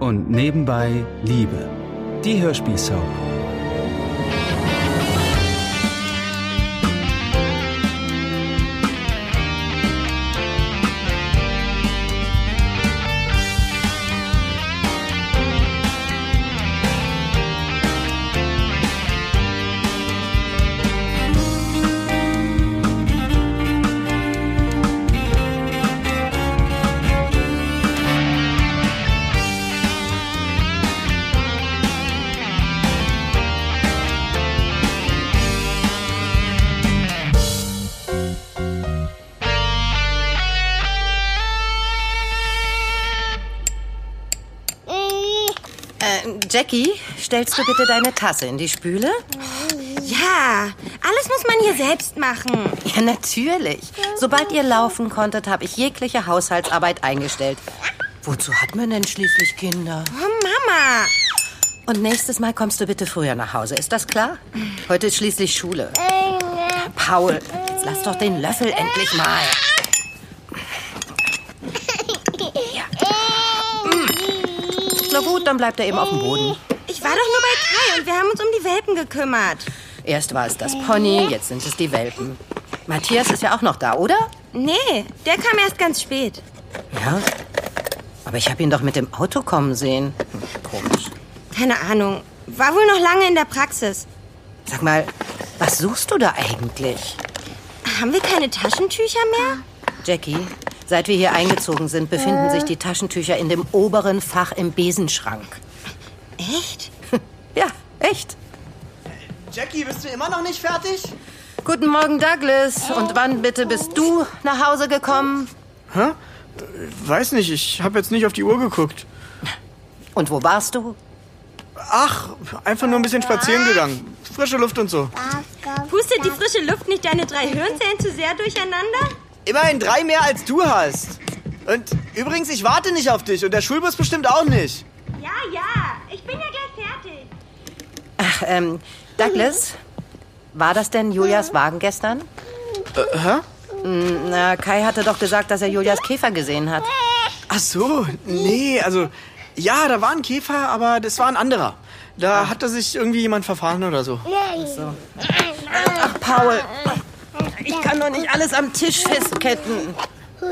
und nebenbei Liebe. Die Hörspielsoap. Jackie, stellst du bitte deine Tasse in die Spüle? Ja, alles muss man hier selbst machen. Ja, natürlich. Sobald ihr laufen konntet, habe ich jegliche Haushaltsarbeit eingestellt. Wozu hat man denn schließlich Kinder? Oh, Mama. Und nächstes Mal kommst du bitte früher nach Hause. Ist das klar? Heute ist schließlich Schule. Paul, jetzt lass doch den Löffel endlich mal. Ja. Mm. Gut, dann bleibt er eben auf dem Boden. Ich war doch nur bei Kai und wir haben uns um die Welpen gekümmert. Erst war es das Pony, jetzt sind es die Welpen. Matthias ist ja auch noch da, oder? Nee, der kam erst ganz spät. Ja. Aber ich habe ihn doch mit dem Auto kommen sehen. Hm, Komisch. Keine Ahnung. War wohl noch lange in der Praxis. Sag mal, was suchst du da eigentlich? Haben wir keine Taschentücher mehr? Jackie, seit wir hier eingezogen sind, befinden sich die Taschentücher in dem oberen Fach im Besenschrank. Echt? Ja, echt. Jackie, bist du immer noch nicht fertig? Guten Morgen, Douglas. Und wann bitte bist du nach Hause gekommen? Hä? Weiß nicht, ich habe jetzt nicht auf die Uhr geguckt. Und wo warst du? Ach, einfach nur ein bisschen spazieren gegangen. Frische Luft und so. Pustet die frische Luft nicht deine drei Hirnzellen zu sehr durcheinander? Immerhin drei mehr als du hast. Und übrigens, ich warte nicht auf dich und der Schulbus bestimmt auch nicht. Ja, ja. Ich bin ja gleich fertig. Ach, ähm, Douglas, war das denn Julias Wagen gestern? Äh, hä? Na, Kai hatte doch gesagt, dass er Julias Käfer gesehen hat. Ach so, nee, also ja, da war ein Käfer, aber das war ein anderer. Da hatte sich irgendwie jemand verfahren oder so. Ach, Paul, ich kann doch nicht alles am Tisch festketten.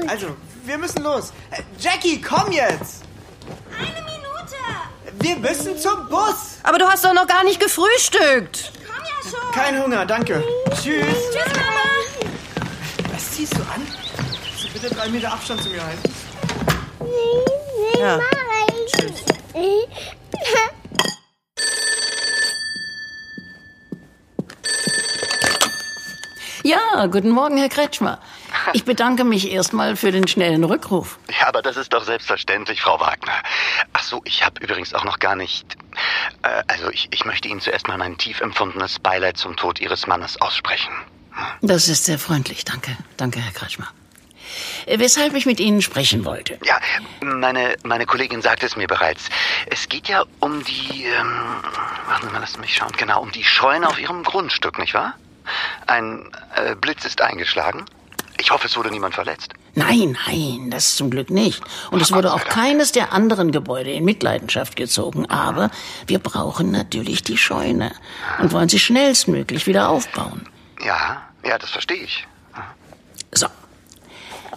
Also, wir müssen los. Äh, Jackie, komm jetzt! Eine Minute. Wir müssen zum Bus! Aber du hast doch noch gar nicht gefrühstückt. Komm ja schon. Kein Hunger, danke. Tschüss. Tschüss, Mama. Was ziehst du an? Kannst du bitte drei Meter Abstand zu mir halten? Ja. Ja, guten Morgen, Herr Kretschmer. Ich bedanke mich erstmal für den schnellen Rückruf. Ja, aber das ist doch selbstverständlich, Frau Wagner. Ach so, ich habe übrigens auch noch gar nicht. Äh, also ich, ich möchte Ihnen zuerst mal mein tief empfundenes Beileid zum Tod Ihres Mannes aussprechen. Das ist sehr freundlich, danke. Danke, Herr Kretschmer. Äh, Weshalb ich mit Ihnen sprechen wollte. Ja, meine, meine Kollegin sagte es mir bereits. Es geht ja um die. Ähm, warten Sie mal, lassen Sie mich schauen. Genau, um die Scheune auf Ihrem Grundstück, nicht wahr? Ein äh, Blitz ist eingeschlagen. Ich hoffe, es wurde niemand verletzt. Nein, nein, das zum Glück nicht. Und es wurde auch keines der anderen Gebäude in Mitleidenschaft gezogen. Aber wir brauchen natürlich die Scheune und wollen sie schnellstmöglich wieder aufbauen. Ja, ja, das verstehe ich. So.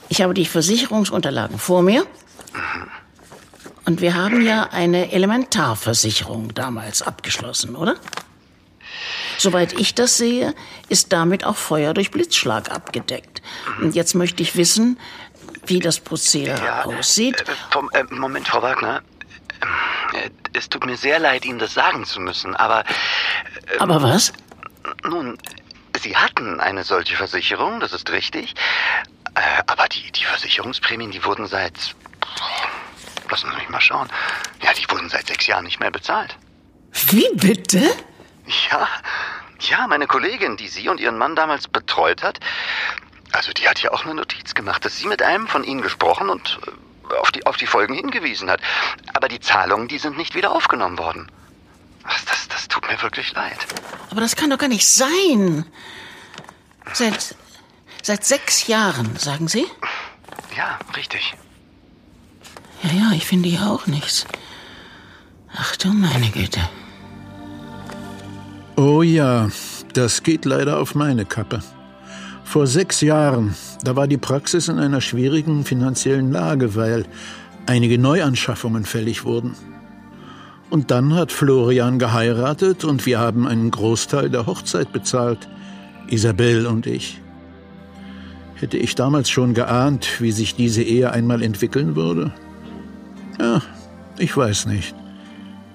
Ich habe die Versicherungsunterlagen vor mir. Und wir haben ja eine Elementarversicherung damals abgeschlossen, oder? Soweit ich das sehe, ist damit auch Feuer durch Blitzschlag abgedeckt. Und jetzt möchte ich wissen, wie das Prozedere aussieht. Äh, vom, äh, Moment, Frau Wagner. Äh, es tut mir sehr leid, Ihnen das sagen zu müssen, aber Aber was? nun, Sie hatten eine solche Versicherung, das ist richtig. Äh, aber die, die Versicherungsprämien, die wurden seit. Lassen Sie mich mal schauen. Ja, die wurden seit sechs Jahren nicht mehr bezahlt. Wie bitte? Ja, ja, meine Kollegin, die Sie und Ihren Mann damals betreut hat, also die hat ja auch eine Notiz gemacht, dass sie mit einem von Ihnen gesprochen und äh, auf die, auf die Folgen hingewiesen hat. Aber die Zahlungen, die sind nicht wieder aufgenommen worden. Das, das, das tut mir wirklich leid. Aber das kann doch gar nicht sein. Seit, seit sechs Jahren, sagen Sie? Ja, richtig. Ja, ja, ich finde hier auch nichts. Ach du meine Güte. Oh ja, das geht leider auf meine Kappe. Vor sechs Jahren, da war die Praxis in einer schwierigen finanziellen Lage, weil einige Neuanschaffungen fällig wurden. Und dann hat Florian geheiratet und wir haben einen Großteil der Hochzeit bezahlt, Isabel und ich. Hätte ich damals schon geahnt, wie sich diese Ehe einmal entwickeln würde? Ja, ich weiß nicht.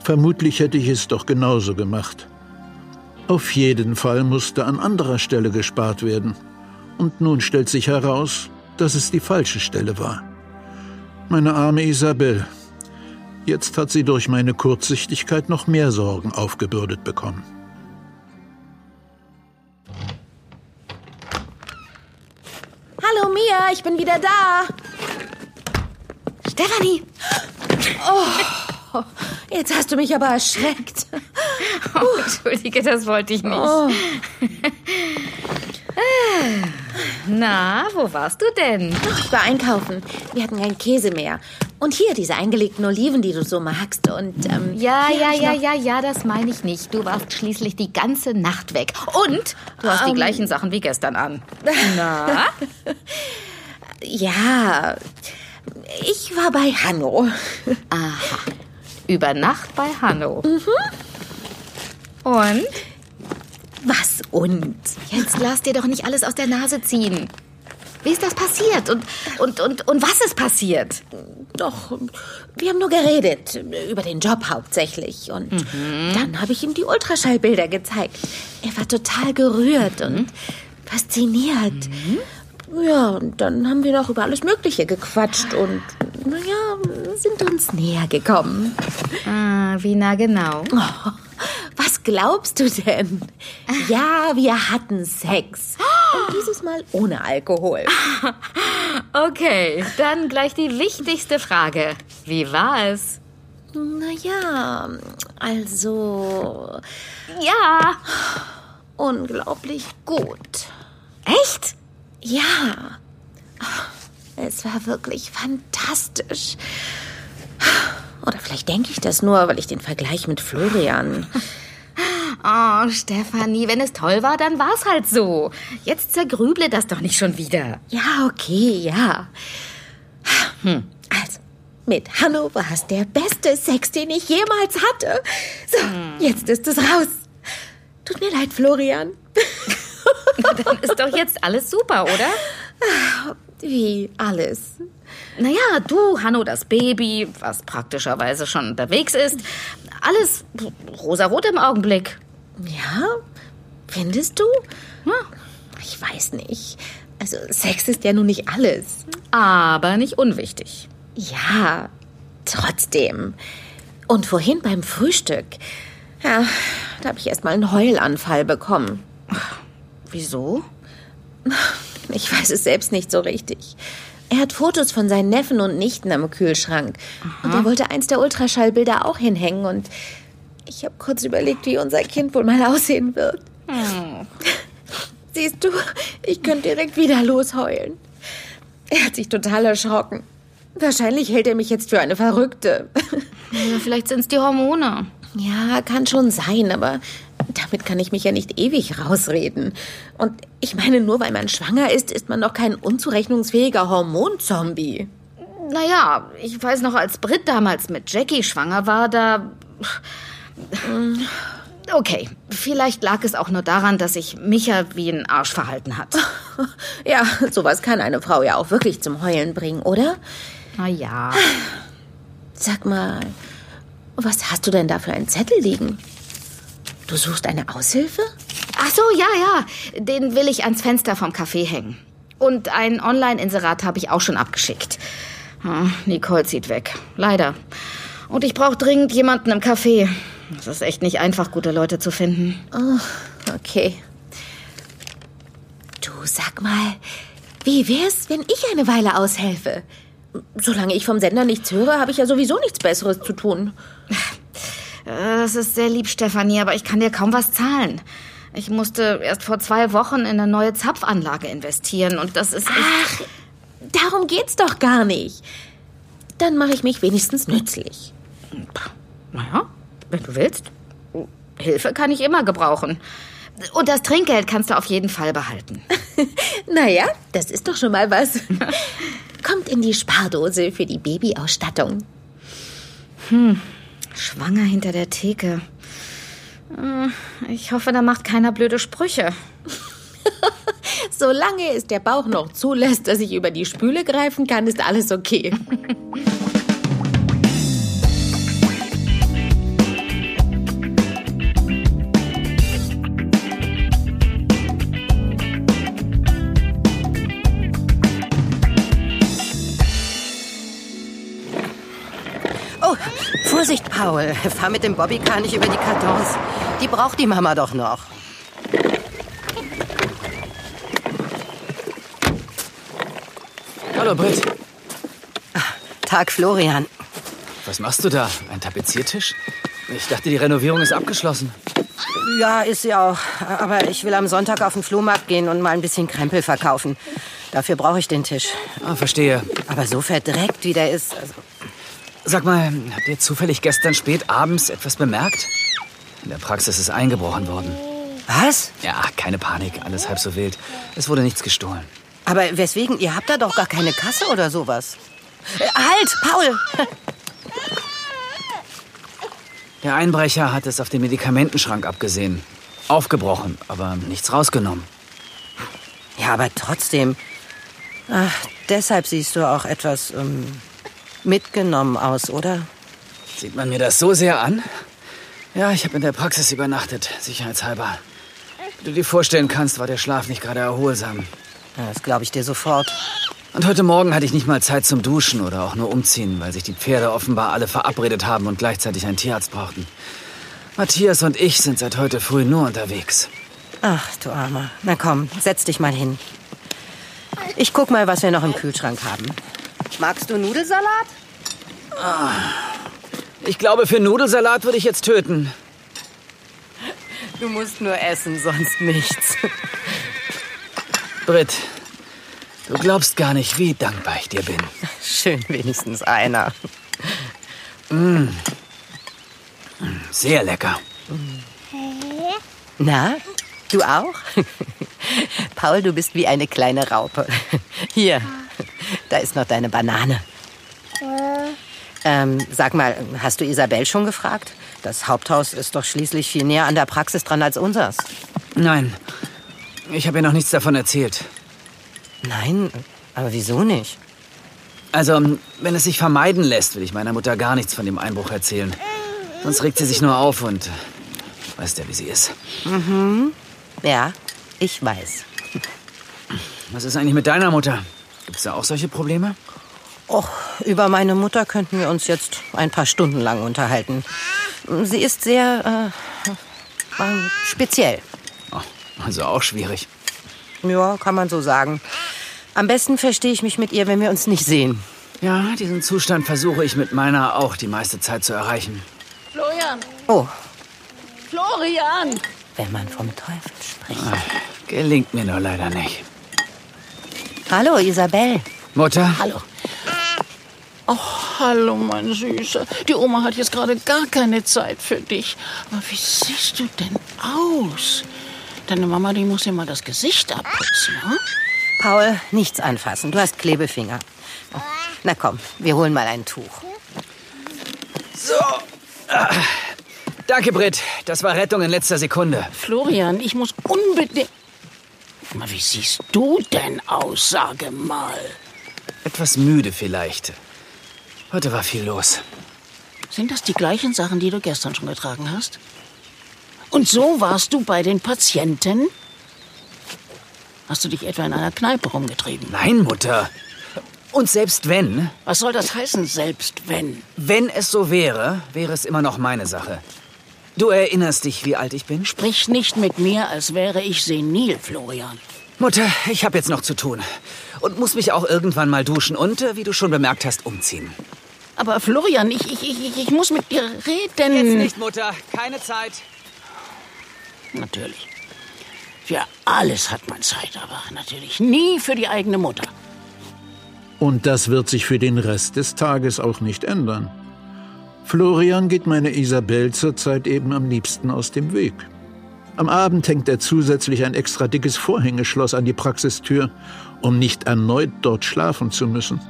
Vermutlich hätte ich es doch genauso gemacht. Auf jeden Fall musste an anderer Stelle gespart werden. Und nun stellt sich heraus, dass es die falsche Stelle war. Meine arme Isabel. Jetzt hat sie durch meine Kurzsichtigkeit noch mehr Sorgen aufgebürdet bekommen. Hallo Mia, ich bin wieder da. Stefanie. Oh, jetzt hast du mich aber erschreckt. Oh, Entschuldige, das wollte ich nicht. Oh. Na, wo warst du denn? Ich war einkaufen. Wir hatten keinen Käse mehr. Und hier diese eingelegten Oliven, die du so magst. Und ähm, Ja, ja, ja, ja, ja, das meine ich nicht. Du warst schließlich die ganze Nacht weg. Und du hast die Ähm. gleichen Sachen wie gestern an. Na? Ja, ich war bei Hanno. Aha. Über Nacht bei Hanno. Und? Was und? Jetzt lass dir doch nicht alles aus der Nase ziehen. Wie ist das passiert? Und, und, und, und was ist passiert? Doch, wir haben nur geredet. Über den Job hauptsächlich. Und dann habe ich ihm die Ultraschallbilder gezeigt. Er war total gerührt und fasziniert. Ja, und dann haben wir noch über alles Mögliche gequatscht und, naja, sind uns näher gekommen. Ah, wie nah genau? Oh, was glaubst du denn? Ja, wir hatten Sex. Und dieses Mal ohne Alkohol. Okay, dann gleich die wichtigste Frage. Wie war es? Naja, also Ja. unglaublich gut. Echt? Ja, es war wirklich fantastisch. Oder vielleicht denke ich das nur, weil ich den Vergleich mit Florian. Oh, Stefanie, wenn es toll war, dann war's halt so. Jetzt zergrüble das doch nicht schon wieder. Ja, okay, ja. Hm. Also, mit Hanno war es der beste Sex, den ich jemals hatte. So, Hm. jetzt ist es raus. Tut mir leid, Florian. Dann ist doch jetzt alles super, oder? Wie alles. Naja, du, Hanno, das Baby, was praktischerweise schon unterwegs ist. Alles rosarot im Augenblick. Ja? Findest du? Ich weiß nicht. Also, Sex ist ja nun nicht alles. Aber nicht unwichtig. Ja, trotzdem. Und vorhin beim Frühstück, ja, da habe ich erst mal einen Heulanfall bekommen. Wieso? Ich weiß es selbst nicht so richtig. Er hat Fotos von seinen Neffen und Nichten am Kühlschrank. Und er wollte eins der Ultraschallbilder auch hinhängen. Und ich habe kurz überlegt, wie unser Kind wohl mal aussehen wird. Siehst du, ich könnte direkt wieder losheulen. Er hat sich total erschrocken. Wahrscheinlich hält er mich jetzt für eine Verrückte. Ja, vielleicht sind's die Hormone. Ja, kann schon sein, aber damit kann ich mich ja nicht ewig rausreden. Und ich meine, nur weil man schwanger ist, ist man doch kein unzurechnungsfähiger Hormonzombie. Naja, ich weiß noch, als Britt damals mit Jackie schwanger war, da. Okay, vielleicht lag es auch nur daran, dass sich Micha wie ein Arsch verhalten hat. Ja, sowas kann eine Frau ja auch wirklich zum Heulen bringen, oder? Na ja. Sag mal, was hast du denn da für einen Zettel liegen? Du suchst eine Aushilfe? Ach so, ja, ja. Den will ich ans Fenster vom Café hängen. Und ein Online-Inserat habe ich auch schon abgeschickt. Hm, Nicole zieht weg. Leider. Und ich brauche dringend jemanden im Café. Es ist echt nicht einfach, gute Leute zu finden. Oh, okay. Du, sag mal, wie wär's, wenn ich eine Weile aushelfe? Solange ich vom Sender nichts höre, habe ich ja sowieso nichts Besseres zu tun. Das ist sehr lieb, Stefanie, aber ich kann dir kaum was zahlen. Ich musste erst vor zwei Wochen in eine neue Zapfanlage investieren und das ist. Ach, darum geht's doch gar nicht. Dann mache ich mich wenigstens nützlich. Naja, wenn du willst. Hilfe kann ich immer gebrauchen. Und das Trinkgeld kannst du auf jeden Fall behalten. naja, das ist doch schon mal was. Kommt in die Spardose für die Babyausstattung. Hm, schwanger hinter der Theke. Hm, ich hoffe, da macht keiner blöde Sprüche. Solange es der Bauch noch zulässt, dass ich über die Spüle greifen kann, ist alles okay. Vorsicht, Paul. Fahr mit dem Bobbycar nicht über die Kartons. Die braucht die Mama doch noch. Hallo, Britt. Tag, Florian. Was machst du da? Ein Tapeziertisch? Ich dachte, die Renovierung ist abgeschlossen. Ja, ist sie auch. Aber ich will am Sonntag auf den Flohmarkt gehen und mal ein bisschen Krempel verkaufen. Dafür brauche ich den Tisch. Ah, verstehe. Aber so verdreckt, wie der ist. Also Sag mal, habt ihr zufällig gestern spät abends etwas bemerkt? In der Praxis ist eingebrochen worden. Was? Ja, keine Panik, alles halb so wild. Es wurde nichts gestohlen. Aber weswegen? Ihr habt da doch gar keine Kasse oder sowas. Äh, halt, Paul! Der Einbrecher hat es auf den Medikamentenschrank abgesehen. Aufgebrochen, aber nichts rausgenommen. Ja, aber trotzdem. Ach, deshalb siehst du auch etwas ähm, mitgenommen aus, oder? Sieht man mir das so sehr an? Ja, ich habe in der Praxis übernachtet, sicherheitshalber. Wie du dir vorstellen kannst, war der Schlaf nicht gerade erholsam. Das glaube ich dir sofort. Und heute Morgen hatte ich nicht mal Zeit zum Duschen oder auch nur umziehen, weil sich die Pferde offenbar alle verabredet haben und gleichzeitig einen Tierarzt brauchten. Matthias und ich sind seit heute früh nur unterwegs. Ach, du Armer. Na komm, setz dich mal hin. Ich guck mal, was wir noch im Kühlschrank haben. Magst du Nudelsalat? Ah, ich glaube, für Nudelsalat würde ich jetzt töten. Du musst nur essen, sonst nichts. Britt, du glaubst gar nicht, wie dankbar ich dir bin. Schön, wenigstens einer. Mm. Sehr lecker. Na, du auch? Paul, du bist wie eine kleine Raupe. Hier, da ist noch deine Banane. Ähm, sag mal, hast du Isabel schon gefragt? Das Haupthaus ist doch schließlich viel näher an der Praxis dran als unseres. Nein, ich habe ihr noch nichts davon erzählt. Nein, aber wieso nicht? Also, wenn es sich vermeiden lässt, will ich meiner Mutter gar nichts von dem Einbruch erzählen. Sonst regt sie sich nur auf und weißt ja, wie sie ist. Mhm. Ja, ich weiß. Was ist eigentlich mit deiner Mutter? Gibt es da auch solche Probleme? Och, über meine Mutter könnten wir uns jetzt ein paar Stunden lang unterhalten. Sie ist sehr äh, äh, speziell. Oh, also auch schwierig. Ja, kann man so sagen. Am besten verstehe ich mich mit ihr, wenn wir uns nicht sehen. Ja, diesen Zustand versuche ich mit meiner auch die meiste Zeit zu erreichen. Florian! Oh. Florian! Wenn man vom Teufel spricht. Ach, gelingt mir nur leider nicht. Hallo, Isabel. Mutter? Hallo. Oh, hallo, mein Süßer. Die Oma hat jetzt gerade gar keine Zeit für dich. Aber wie siehst du denn aus? Deine Mama, die muss dir mal das Gesicht abputzen, hm? Paul, nichts anfassen. Du hast Klebefinger. Oh, na komm, wir holen mal ein Tuch. So. Ah, danke, Britt. Das war Rettung in letzter Sekunde. Florian, ich muss unbedingt. Mal, wie siehst du denn aus, sage mal? Etwas müde vielleicht. Heute war viel los. Sind das die gleichen Sachen, die du gestern schon getragen hast? Und so warst du bei den Patienten? Hast du dich etwa in einer Kneipe rumgetrieben? Nein, Mutter. Und selbst wenn. Was soll das heißen, selbst wenn? Wenn es so wäre, wäre es immer noch meine Sache. Du erinnerst dich, wie alt ich bin? Sprich nicht mit mir, als wäre ich senil, Florian. Mutter, ich habe jetzt noch zu tun. Und muss mich auch irgendwann mal duschen und, äh, wie du schon bemerkt hast, umziehen. Aber Florian, ich, ich, ich, ich muss mit dir reden. Jetzt nicht, Mutter. Keine Zeit. Natürlich. Für alles hat man Zeit, aber natürlich nie für die eigene Mutter. Und das wird sich für den Rest des Tages auch nicht ändern. Florian geht meine Isabel zurzeit eben am liebsten aus dem Weg. Am Abend hängt er zusätzlich ein extra dickes Vorhängeschloss an die Praxistür, um nicht erneut dort schlafen zu müssen.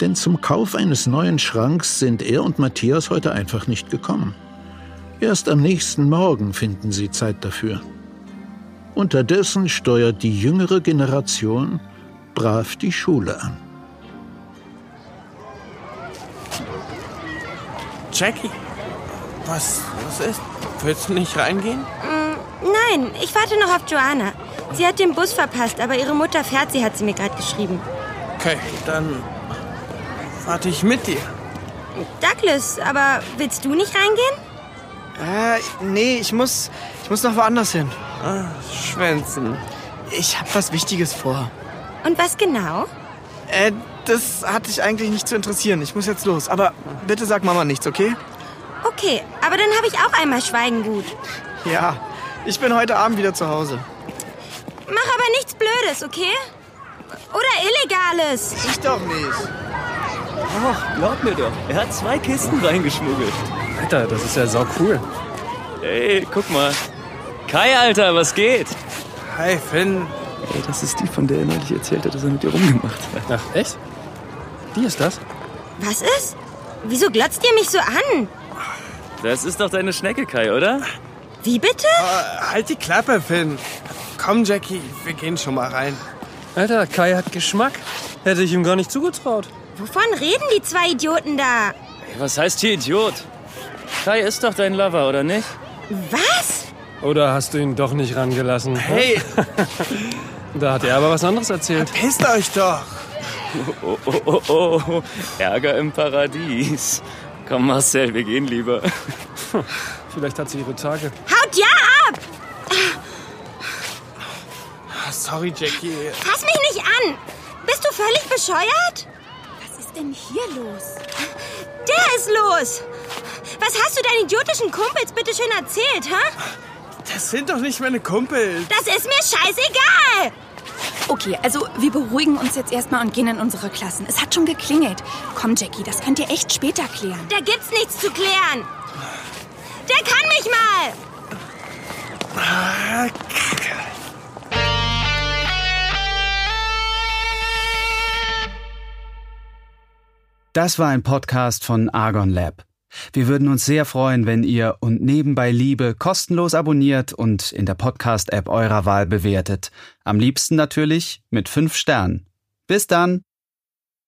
Denn zum Kauf eines neuen Schranks sind er und Matthias heute einfach nicht gekommen. Erst am nächsten Morgen finden sie Zeit dafür. Unterdessen steuert die jüngere Generation brav die Schule an. Jackie, was, was ist? Willst du nicht reingehen? Mm, nein, ich warte noch auf Joanna. Sie hat den Bus verpasst, aber ihre Mutter fährt sie, hat sie mir gerade geschrieben. Okay, dann warte ich mit dir. Douglas, aber willst du nicht reingehen? Äh, nee, ich muss, ich muss noch woanders hin. Ah, Schwänzen. Ich hab was Wichtiges vor. Und was genau? Äh, das hat dich eigentlich nicht zu interessieren. Ich muss jetzt los. Aber bitte sag Mama nichts, okay? Okay, aber dann habe ich auch einmal Schweigen gut. Ja, ich bin heute Abend wieder zu Hause. Mach aber nichts Blödes, okay? Oder Illegales. Ich doch nicht. Ach, glaub mir doch. Er hat zwei Kisten reingeschmuggelt. Alter, das ist ja sau cool. Hey, guck mal. Kai, Alter, was geht? Hi, Finn. Ey, das ist die, von der er neulich erzählt hat, dass er mit dir rumgemacht hat. Ach, echt? Die ist das? Was ist? Wieso glotzt ihr mich so an? Das ist doch deine Schnecke, Kai, oder? Wie bitte? Uh, halt die Klappe, Finn. Komm, Jackie, wir gehen schon mal rein. Alter, Kai hat Geschmack. Hätte ich ihm gar nicht zugetraut. Wovon reden die zwei Idioten da? Was heißt hier Idiot? Kai ist doch dein Lover, oder nicht? Was? Oder hast du ihn doch nicht rangelassen? Hey! da hat er aber was anderes erzählt. Pisst euch doch! Oh, oh, oh, oh, oh. Ärger im Paradies. Komm, Marcel, wir gehen lieber. Vielleicht hat sie ihre Tage. Haut ja ab! Sorry, Jackie. Fass mich nicht an! Bist du völlig bescheuert? Was ist denn hier los? Der ist los! Was hast du deinen idiotischen Kumpels bitte schön erzählt, hä? Das sind doch nicht meine Kumpels. Das ist mir scheißegal! Okay, also wir beruhigen uns jetzt erstmal und gehen in unsere Klassen. Es hat schon geklingelt. Komm, Jackie, das könnt ihr echt später klären. Da gibt's nichts zu klären. Der kann mich mal! Ah, Kacke. Das war ein Podcast von Argon Lab. Wir würden uns sehr freuen, wenn ihr und nebenbei Liebe kostenlos abonniert und in der Podcast-App eurer Wahl bewertet. Am liebsten natürlich mit fünf Sternen. Bis dann!